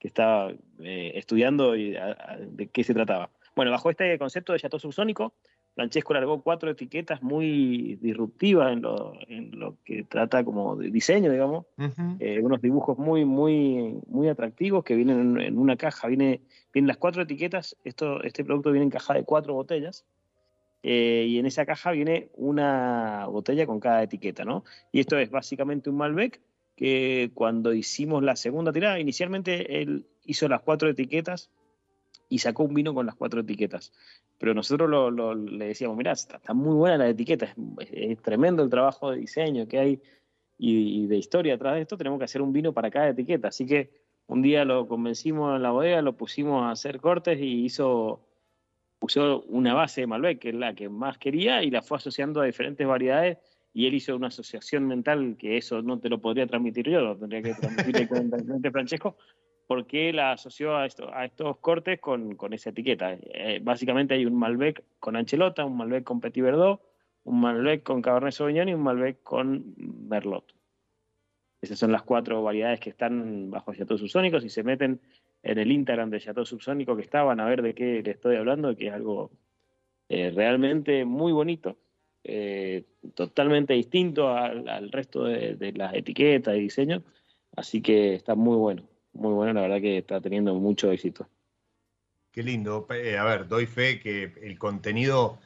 estaba eh, estudiando y de qué se trataba. Bueno, bajo este concepto de chateau subsónico, Francesco largó cuatro etiquetas muy disruptivas en lo, en lo que trata como de diseño, digamos. Eh, unos dibujos muy, muy, muy atractivos que vienen en, una caja. Viene, vienen las cuatro etiquetas. Esto, este producto viene en caja de cuatro botellas. Eh, y en esa caja viene una botella con cada etiqueta, ¿no? Y esto es básicamente un Malbec que cuando hicimos la segunda tirada, inicialmente él hizo las cuatro etiquetas y sacó un vino con las cuatro etiquetas. Pero nosotros le decíamos, mirá, está, muy buena la etiqueta, es, tremendo el trabajo de diseño que hay y, de historia atrás de esto, tenemos que hacer un vino para cada etiqueta. Así que un día lo convencimos en la bodega, lo pusimos a hacer cortes y hizo usó una base de Malbec, que es la que más quería, y la fue asociando a diferentes variedades, y él hizo una asociación mental que eso no te lo podría transmitir yo, lo tendría que transmitir el Francesco, por qué la asoció a, esto, a estos cortes con, esa etiqueta. Eh, básicamente hay un Malbec con Anchelota, un Malbec con Petit Verdot, un Malbec con Cabernet Sauvignon y un Malbec con Merlot. Esas son las cuatro variedades que están bajo Chateau Subsónico. Si se meten en el Instagram de Chateau Subsónico que estaban a ver de qué le estoy hablando, que es algo eh, realmente muy bonito, eh, totalmente distinto al, resto de, las etiquetas y diseños. Así que está muy bueno, muy bueno, la verdad que está teniendo mucho éxito. Qué lindo. Eh, a ver, doy fe que el contenido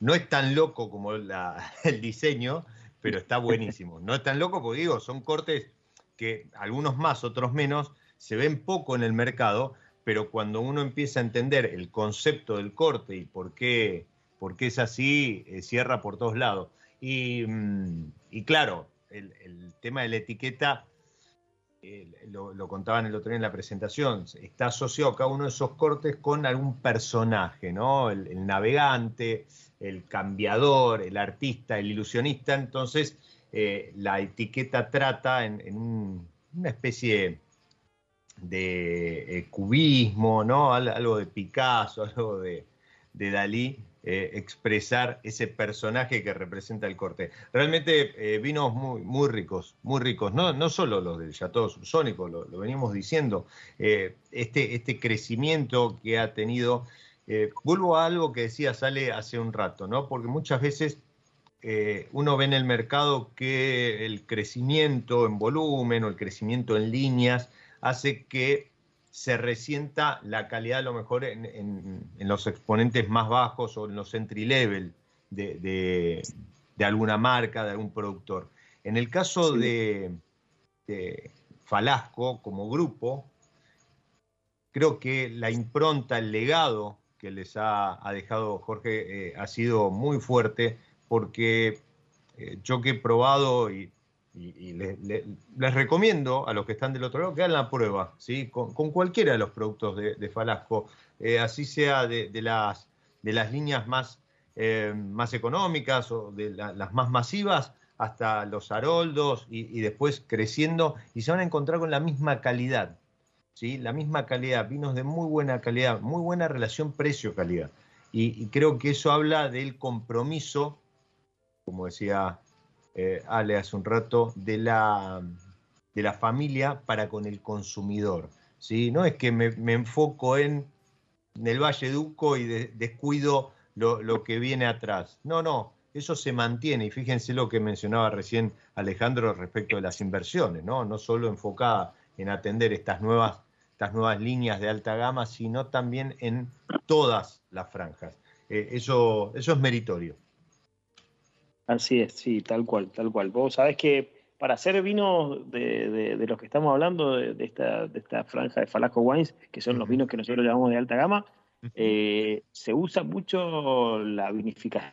no es tan loco como el diseño, pero está buenísimo. No es tan loco porque digo, son cortes que algunos más, otros menos, se ven poco en el mercado, pero cuando uno empieza a entender el concepto del corte y por qué, por qué es así, eh, cierra por todos lados. Y, mm, claro, el, tema de la etiqueta, lo, contaban el otro día en la presentación, está asociado cada uno de esos cortes con algún personaje, ¿no? el navegante, el cambiador, el artista, el ilusionista, entonces eh, la etiqueta trata en, una especie de eh, cubismo, ¿no? algo de Picasso, algo de, Dalí, eh, expresar ese personaje que representa el corte. Realmente vinos muy, muy ricos, muy ricos, no, no solo los del Chateau Subsónico, lo, lo venimos diciendo, este, este crecimiento que ha tenido eh, vuelvo a algo que decía Sale hace un rato, ¿no? Porque muchas veces eh, uno ve en el mercado que el crecimiento en volumen o el crecimiento en líneas hace que se resienta la calidad a lo mejor en, los exponentes más bajos o en los entry level de, alguna marca, de algún productor. En el caso de, de Falasco como grupo, creo que la impronta, el legado que les ha, dejado Jorge eh, ha sido muy fuerte porque eh, yo que he probado y, les recomiendo a los que están del otro lado que hagan la prueba, ¿sí? con, cualquiera de los productos de, Falasco, eh, así sea de, las, de las líneas más, más económicas o de las más masivas hasta los aroldos y después creciendo y se van a encontrar con la misma calidad. La misma calidad, vinos de muy buena calidad, muy buena relación precio-calidad. Y, creo que eso habla del compromiso, como decía eh, Ale hace un rato, de la, de la familia para con el consumidor. ¿sí? No es que me, enfoco en, el Valle Duco y descuido lo, lo, que viene atrás. No, no, eso se mantiene. Y fíjense lo que mencionaba recién Alejandro respecto de las inversiones, ¿no? No solo enfocada en atender estas nuevas estas nuevas líneas de alta gama, sino también en todas las franjas. Eh, eso, eso es meritorio. Así es, sí, tal cual, tal cual. Vos sabés que para hacer vinos de, los que estamos hablando, de, esta, de esta franja de Falasco Wines, que son los vinos que nosotros llamamos de alta gama, eh, se usa mucho la vinificación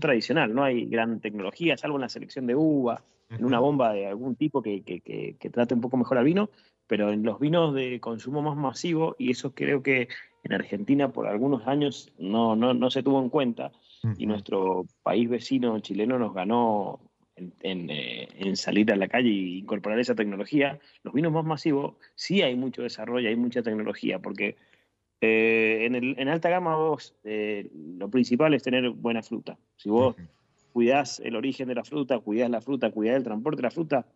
tradicional, no hay gran tecnología, salvo en la selección de uva, en una bomba de algún tipo que, que, que, trate un poco mejor al vino, pero en los vinos de consumo más masivo, y eso creo que en Argentina por algunos años no, no, no se tuvo en cuenta, y nuestro país vecino chileno nos ganó en, eh, en, salir a la calle e incorporar esa tecnología, los vinos más masivos sí hay mucho desarrollo, hay mucha tecnología, porque eh, en, el, en, alta gama vos eh, lo principal es tener buena fruta. Si vos cuidás el origen de la fruta, cuidás la fruta, cuidás el transporte de la fruta,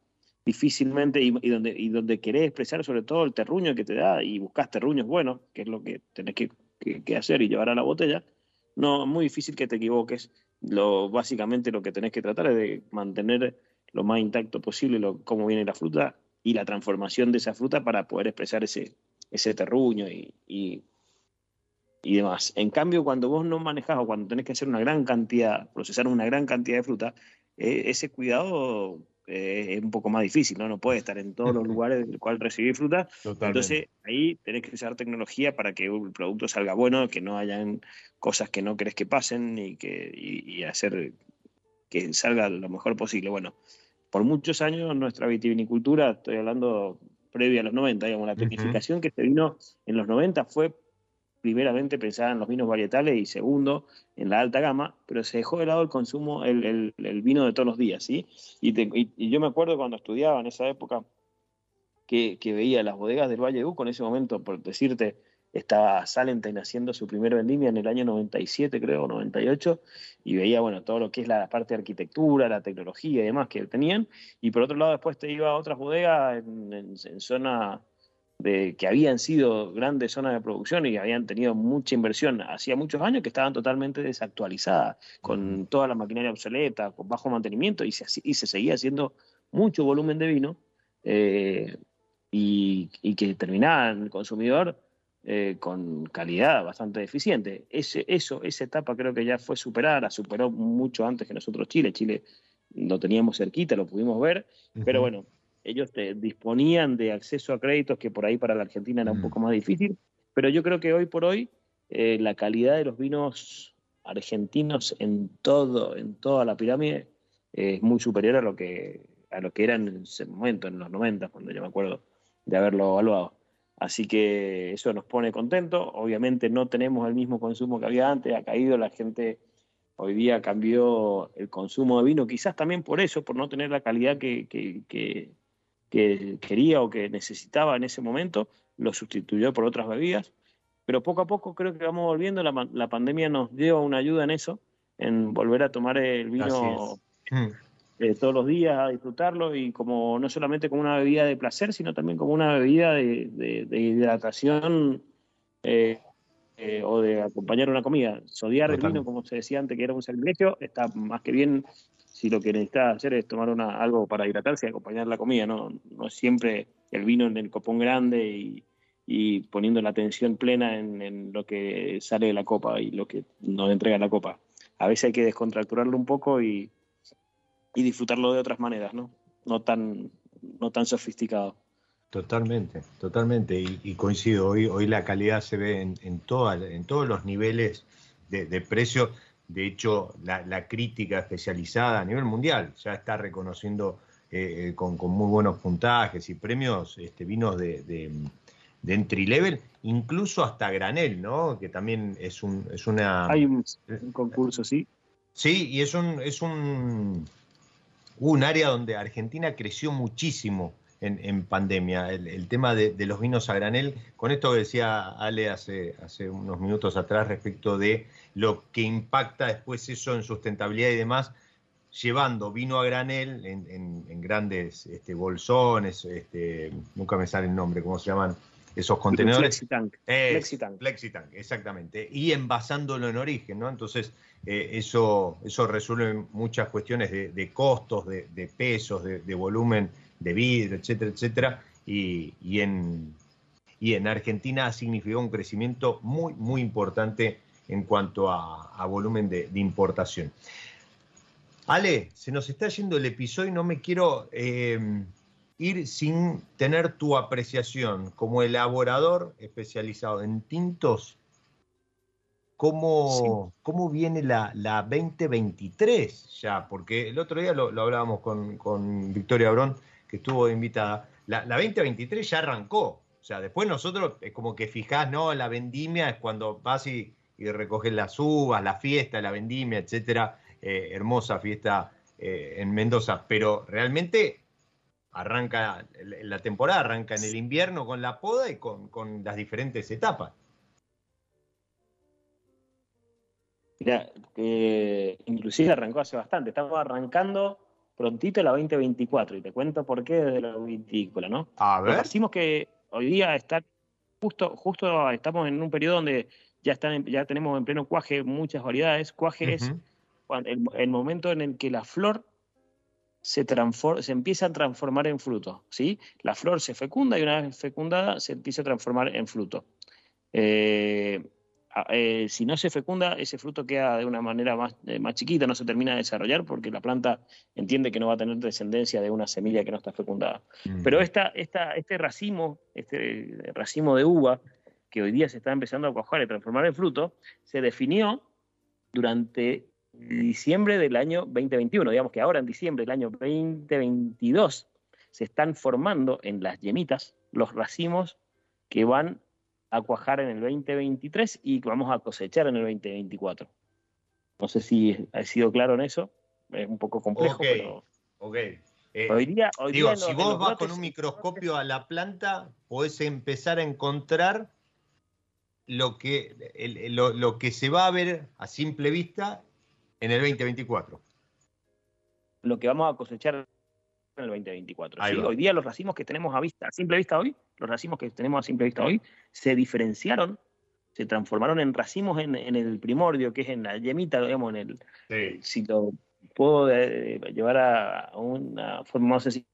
difícilmente, y, donde, y donde querés expresar sobre todo el terruño que te da y buscas terruños buenos, que es lo que tenés que, hacer y llevar a la botella, no, muy difícil que te equivoques. Lo, básicamente lo que tenés que tratar es de mantener lo más intacto posible lo, cómo viene la fruta y la transformación de esa fruta para poder expresar ese, ese terruño y, y, demás. En cambio, cuando vos no manejás o cuando tenés que hacer una gran cantidad, procesar una gran cantidad de fruta, eh, ese cuidado eh, es un poco más difícil, ¿no? No puede estar en todos los lugares del cual recibir fruta. Entonces, ahí tenés que usar tecnología para que el producto salga bueno, que no hayan cosas que no querés que pasen y, que, y, hacer que salga lo mejor posible. Bueno, por muchos años nuestra vitivinicultura, estoy hablando previa a los 90, digamos, la tecnificación que se vino en los 90 fue primeramente pensaba en los vinos varietales y segundo en la alta gama, pero se dejó de lado el consumo, el, vino de todos los días, ¿sí? Y, yo me acuerdo cuando estudiaba en esa época que, veía las bodegas del Valle Duco, en ese momento, por decirte, estaba Salentine haciendo su primer vendimia en el año 97, creo, 98, y veía, bueno, todo lo que es la parte de arquitectura, la tecnología y demás que tenían, y por otro lado después te iba a otras bodegas en, zona de, que habían sido grandes zonas de producción y habían tenido mucha inversión hacía muchos años que estaban totalmente desactualizadas, con toda la maquinaria obsoleta, con bajo mantenimiento, y se, y se seguía haciendo mucho volumen de vino, eh, y, y que terminaba el consumidor eh, con calidad bastante deficiente. Ese, eso, esa etapa creo que ya fue superada, la superó mucho antes que nosotros Chile. Chile lo teníamos cerquita, lo pudimos ver, pero bueno, ellos disponían de acceso a créditos que por ahí para la Argentina era un poco más difícil, pero yo creo que hoy por hoy eh, la calidad de los vinos argentinos en todo, en toda la pirámide es muy superior a lo que a lo que era en ese momento, en los 90, cuando yo me acuerdo de haberlo evaluado. Así que eso nos pone contentos. Obviamente no tenemos el mismo consumo que había antes, ha caído la gente, hoy día cambió el consumo de vino, quizás también por eso, por no tener la calidad que, quería o que necesitaba en ese momento, lo sustituyó por otras bebidas. Pero poco a poco creo que vamos volviendo, la, la pandemia nos dio una ayuda en eso, en volver a tomar el vino eh, todos los días a disfrutarlo y como no solamente como una bebida de placer, sino también como una bebida de, hidratación eh, eh, o de acompañar una comida. Sodiar el vino, como se decía antes, que era un servicio, está más que bien si lo que necesitas hacer es tomar una, algo para hidratarse y acompañar la comida, no, no siempre el vino en el copón grande y, poniendo la atención plena en, en, lo que sale de la copa y lo que nos entrega la copa. A veces hay que descontracturarlo un poco y, y disfrutarlo de otras maneras, ¿no? No tan, no tan sofisticado. Totalmente, totalmente. Y, coincido, hoy, hoy la calidad se ve en, en, en todos los niveles de, precio. De hecho, la, crítica especializada a nivel mundial ya está reconociendo eh, eh, con, muy buenos puntajes y premios este, vinos de, de, entry level, incluso hasta granel, ¿no? Que también es, un, es una... Hay un, un concurso, sí. Sí, y es un, es un un área donde Argentina creció muchísimo en, pandemia, el, tema de, los vinos a granel, con esto que decía Ale hace, hace unos minutos atrás respecto de lo que impacta después eso en sustentabilidad y demás, llevando vino a granel en, grandes este, bolsones, este, nunca me sale el nombre, ¿cómo se llaman? Esos contenedores. Flexitank. Flexitank. Flexitank, exactamente. Y envasándolo en origen, ¿no? Entonces, eh, eso, eso resuelve muchas cuestiones de, costos, de, pesos, de, volumen de vidrio, etcétera, etcétera. Y, en, y en Argentina ha significado un crecimiento muy, muy importante en cuanto a, volumen de, importación. Ale, se nos está yendo el episodio y no me quiero eh, ir sin tener tu apreciación como elaborador especializado en tintos cómo, cómo viene la, la, 2023 ya, porque el otro día lo, hablábamos con, Victoria Brón, que estuvo invitada. La, 2023 ya arrancó. O sea, después nosotros es como que fijás, ¿no? La vendimia es cuando vas y, recoges las uvas, la fiesta, la vendimia, etcétera. Eh, hermosa fiesta eh, en Mendoza. Pero realmente arranca, la temporada arranca en el invierno con la poda y con, con las diferentes etapas. Mira, que inclusive arrancó hace bastante, estamos arrancando prontito la 2024 y te cuento por qué desde la vitícola, ¿no? A ver. decimos que hoy día está justo, justo estamos en un periodo donde ya están, ya tenemos en pleno cuaje muchas variedades. Cuaje es el, momento en el que la flor se, se empieza a transformar en fruto, ¿sí? La flor se fecunda y una vez fecundada se empieza a transformar en fruto. Eh, eh, si no se fecunda, ese fruto queda de una manera más, eh, más chiquita, no se termina de desarrollar porque la planta entiende que no va a tener descendencia de una semilla que no está fecundada. Pero esta, esta, este racimo, este racimo de uva, que hoy día se está empezando a cuajar y transformar en fruto, se definió durante diciembre del año 2021. Digamos que ahora en diciembre del año 2022 se están formando en las yemitas los racimos que van a cuajar en el 2023 y vamos a cosechar en el 2024. No sé si ha sido claro en eso, es un poco complejo, pero... Eh, hoy día, digo, si vos vas con un microscopio a la planta, podés empezar a encontrar lo que, el- lo, lo que se va a ver a simple vista en el 2024. Lo que vamos a cosechar en el 2024. Ahí ¿sí? Hoy día los racimos que tenemos a vista, a simple vista hoy, los racimos que tenemos a simple vista hoy, se diferenciaron, se transformaron en racimos en, en el primordio, que es en la yemita, digamos, en el, Sí. si lo puedo eh, llevar a, una forma más sencilla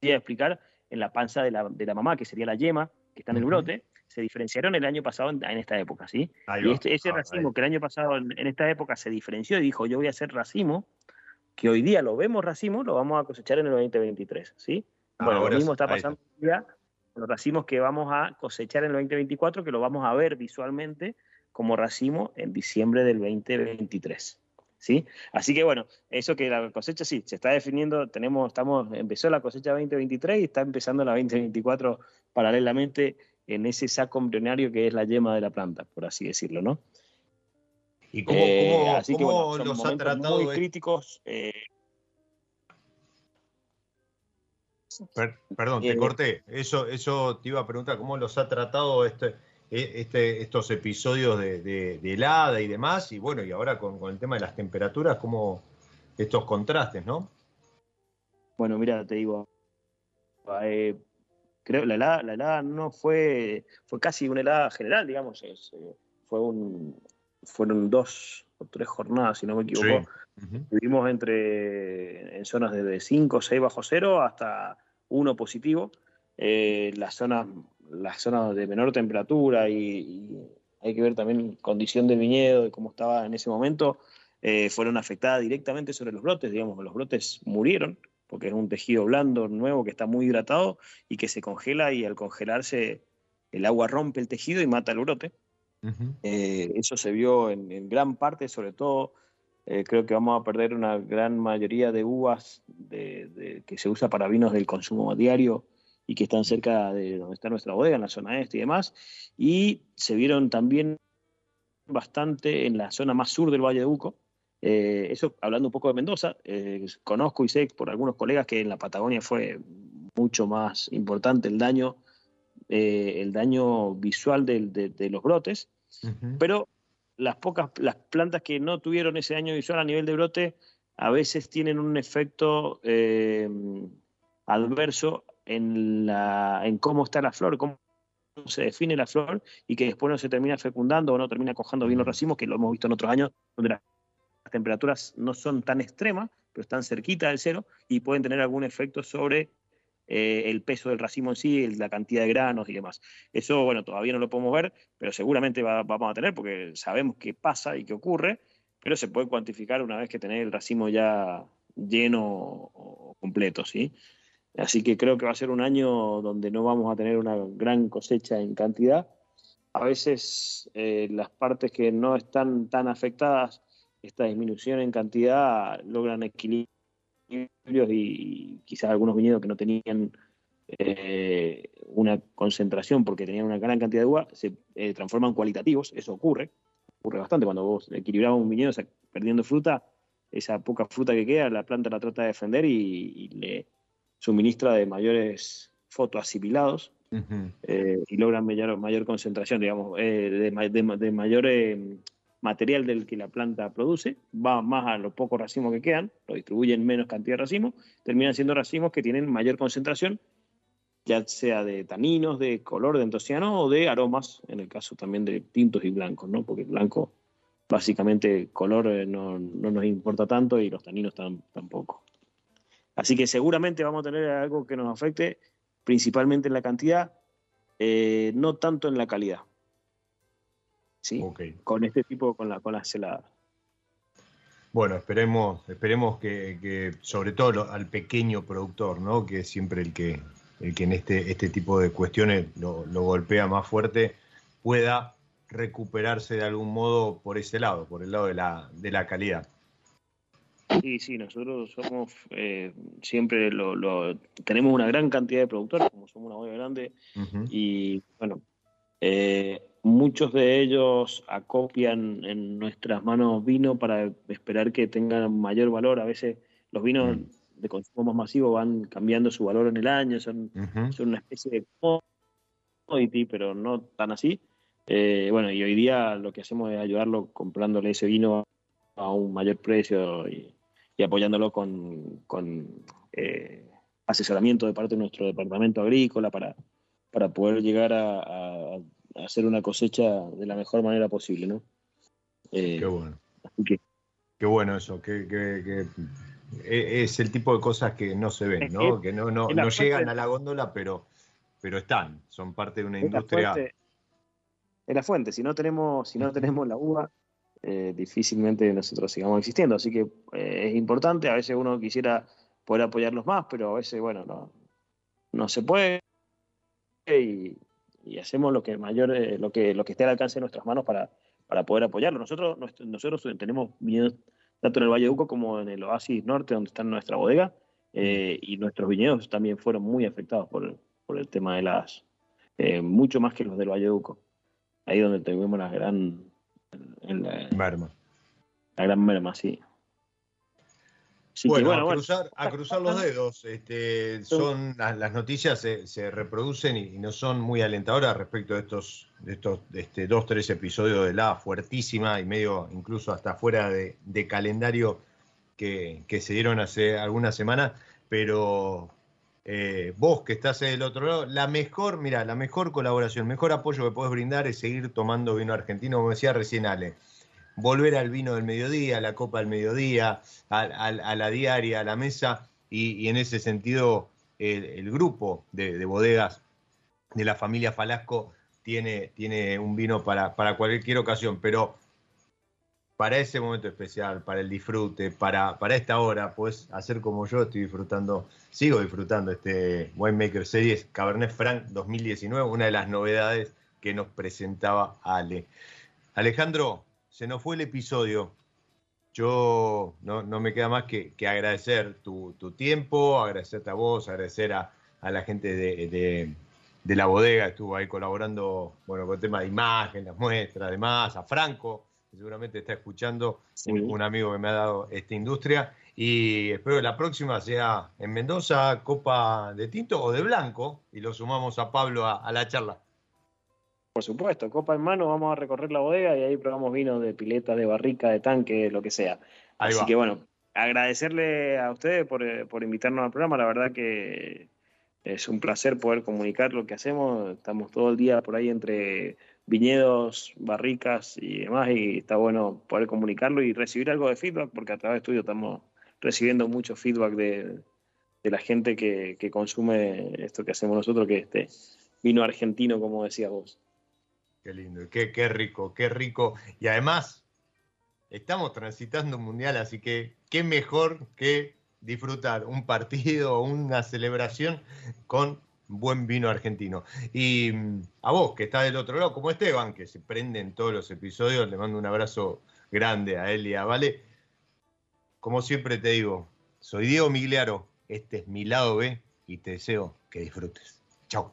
de explicar, en la panza de la, de la mamá, que sería la yema, que está en el brote, se diferenciaron el año pasado en, en esta época, ¿sí? Y este- ese Ah, racimo que el año pasado en, en esta época se diferenció y dijo, yo voy a hacer racimo, que hoy día lo vemos racimo, lo vamos a cosechar en el 2023, ¿sí? Bueno, Ahora lo mismo está pasando hoy día con los racimos que vamos a cosechar en el 2024, que lo vamos a ver visualmente como racimo en diciembre del 2023. ¿Sí? Así que bueno, eso que la cosecha sí, se está definiendo, tenemos, estamos, empezó la cosecha 2023 y está empezando la 2024 paralelamente en ese saco embrionario que es la yema de la planta, por así decirlo, ¿no? ¿Y cómo, Eh, cómo- así que, cómo bueno, los ha tratado muy esto? críticos. eh, Per- perdón, te Eh, corté. Eso, eso te iba a preguntar, ¿cómo los ha tratado este, e- este, estos episodios de, de- de helada y demás? Y bueno, y ahora con, con el tema de las temperaturas, ¿cómo estos contrastes, no? Bueno, mira, te digo, eh, creo la helada, la helada no fue, fue casi una helada general, digamos, es, eh, fue un, fueron dos o tres jornadas, si no me equivoco. Vivimos entre en zonas desde 5 o 6 bajo cero hasta 1 positivo. Eh, las zonas las zonas de menor temperatura y, y hay que ver también condición del viñedo y cómo estaba en ese momento, eh, fueron afectadas directamente sobre los brotes. Digamos, los brotes murieron porque es un tejido blando, nuevo, que está muy hidratado y que se congela y al congelarse el agua rompe el tejido y mata el brote. Eh, eso se vio en, gran parte, sobre todo, eh, creo que vamos a perder una gran mayoría de uvas de- que se usa para vinos del consumo diario y que están cerca de donde está nuestra bodega, en la zona este y demás. Y se vieron también bastante en la zona más sur del Valle de Uco. Eh, eso hablando un poco de Mendoza, eh, conozco y sé por algunos colegas que en la Patagonia fue mucho más importante el daño, eh, el daño visual de- de los brotes pero las pocas las plantas que no tuvieron ese daño visual a nivel de brote a veces tienen un efecto eh, adverso en la en cómo está la flor cómo se define la flor y que después no se termina fecundando o no termina cojando bien los racimos que lo hemos visto en otros años donde las temperaturas no son tan extremas pero están cerquita del cero y pueden tener algún efecto sobre eh, el peso del racimo en sí, la cantidad de granos y demás. Eso, bueno, todavía no lo podemos ver, pero seguramente va- vamos a tener porque sabemos qué pasa y qué ocurre, pero se puede cuantificar una vez que tenés el racimo ya lleno o completo, ¿sí? Así que creo que va a ser un año donde no vamos a tener una gran cosecha en cantidad. A veces eh, las partes que no están tan afectadas, esta disminución en cantidad logran equilibrios y, quizás algunos viñedos que no tenían eh, una concentración porque tenían una gran cantidad de uva, se eh, transforman cualitativos, eso ocurre, ocurre bastante cuando vos un viñedo o sea, perdiendo fruta, esa poca fruta que queda, la planta la trata de defender y, y le suministra de mayores fotoasimilados Ujú. eh, y logran mayor, mayor concentración, digamos, eh, de, de de mayor material del que la planta produce, va más a los pocos racimos que quedan, lo distribuyen menos cantidad de racimos, terminan siendo racimos que tienen mayor concentración, ya sea de taninos, de color de antociano o de aromas, en el caso también de tintos y blancos, ¿no? Porque el blanco, básicamente, color eh, no, no nos importa tanto y los taninos tam- tampoco. Así que seguramente vamos a tener algo que nos afecte principalmente en la cantidad, eh, no tanto en la calidad. ¿Sí? Con este tipo, con la, con las heladas. Bueno, esperemos, esperemos que, que sobre todo lo- al pequeño productor, ¿no? Que es siempre el que, el que en este, este tipo de cuestiones lo, lo golpea más fuerte, pueda recuperarse de algún modo por ese lado, por el lado de la, de la calidad. Sí, sí, nosotros somos eh, siempre lo, lo- tenemos una gran cantidad de productores, como somos una bodega grande, y bueno, eh, muchos de ellos acopian en nuestras manos vino para esperar que tengan mayor valor. A veces los vinos Mm. de consumo más masivo van cambiando su valor en el año, son son una especie de commodity, pero no tan así. Eh, bueno, y hoy día lo que hacemos es ayudarlo comprándole ese vino a un mayor precio y, apoyándolo con, eh, asesoramiento de parte de nuestro departamento agrícola para, para poder llegar a, hacer una cosecha de la mejor manera posible, ¿no? Eh, Qué bueno. Qué bueno eso, que, e, es el tipo de cosas que no se ven, ¿no? Que, no, no, llegan a la góndola, pero, pero están, son parte de una industria. es la fuente, si no tenemos, si no tenemos la uva, eh, difícilmente nosotros sigamos existiendo. Así que eh, es importante, a veces uno quisiera poder apoyarlos más, pero a veces, bueno, no, no se puede y, hacemos lo que mayor, eh, lo que lo que esté al alcance de nuestras manos para, para poder apoyarlo. Nosotros, nosotros tenemos viñedos tanto en el Valle de Uco como en el Oasis Norte, donde está nuestra bodega, y nuestros viñedos también fueron muy afectados por, por el tema de las, mucho más que los del Valle de Uco. Ahí donde tuvimos la gran la, merma. La gran merma, sí. Bueno, a, cruzar, a cruzar los dedos. Este, son las, noticias se, reproducen y, no son muy alentadoras respecto de estos, de estos este, dos, tres episodios de la fuertísima y medio incluso hasta fuera de, calendario que, se dieron hace algunas semanas. Pero eh, vos que estás del otro lado, la mejor, mira, la mejor colaboración, mejor apoyo que podés brindar es seguir tomando vino argentino, como decía recién Ale. Volver al vino del mediodía, a la copa del mediodía, a, la diaria, a la mesa, y, en ese sentido el, grupo de, bodegas de la familia Falasco tiene, tiene un vino para, cualquier ocasión, pero para ese momento especial, para el disfrute, para, para esta hora, puedes hacer como yo estoy disfrutando, sigo disfrutando este Winemaker Series Cabernet Franc 2019, una de las novedades que nos presentaba Ale. Alejandro, se nos fue el episodio. Yo no, me queda más que, agradecer tu, tiempo, agradecerte a vos, agradecer a, la gente de, de, la bodega, estuvo ahí colaborando bueno, con el tema de imagen, las muestras, además, a Franco, seguramente está escuchando, un, amigo que me ha dado esta industria. Y espero que la próxima sea en Mendoza, copa de tinto o de blanco, y lo sumamos a Pablo a, la charla. Por supuesto, copa en mano, vamos a recorrer la bodega y ahí probamos vino de pileta, de barrica, de tanque, lo que sea. Así que bueno, agradecerle a ustedes por, eh, por invitarnos al programa, la verdad que es un placer poder comunicar lo que hacemos, estamos todo el día por ahí entre viñedos, barricas y demás, y está bueno poder comunicarlo y recibir algo de feedback, porque a través de estudio estamos recibiendo mucho feedback de, la gente que, consume esto que hacemos nosotros, que es este vino argentino, como decías vos. Qué lindo, qué, rico, qué rico. Y además, estamos transitando un mundial, así que qué mejor que disfrutar un partido o una celebración con buen vino argentino. Y mm, a vos, que está del otro lado, como Esteban, que se prende en todos los episodios, le mando un abrazo grande a él y a Vale. Como siempre te digo, soy Diego Migliaro, este es mi lado B y te deseo que disfrutes. Chao.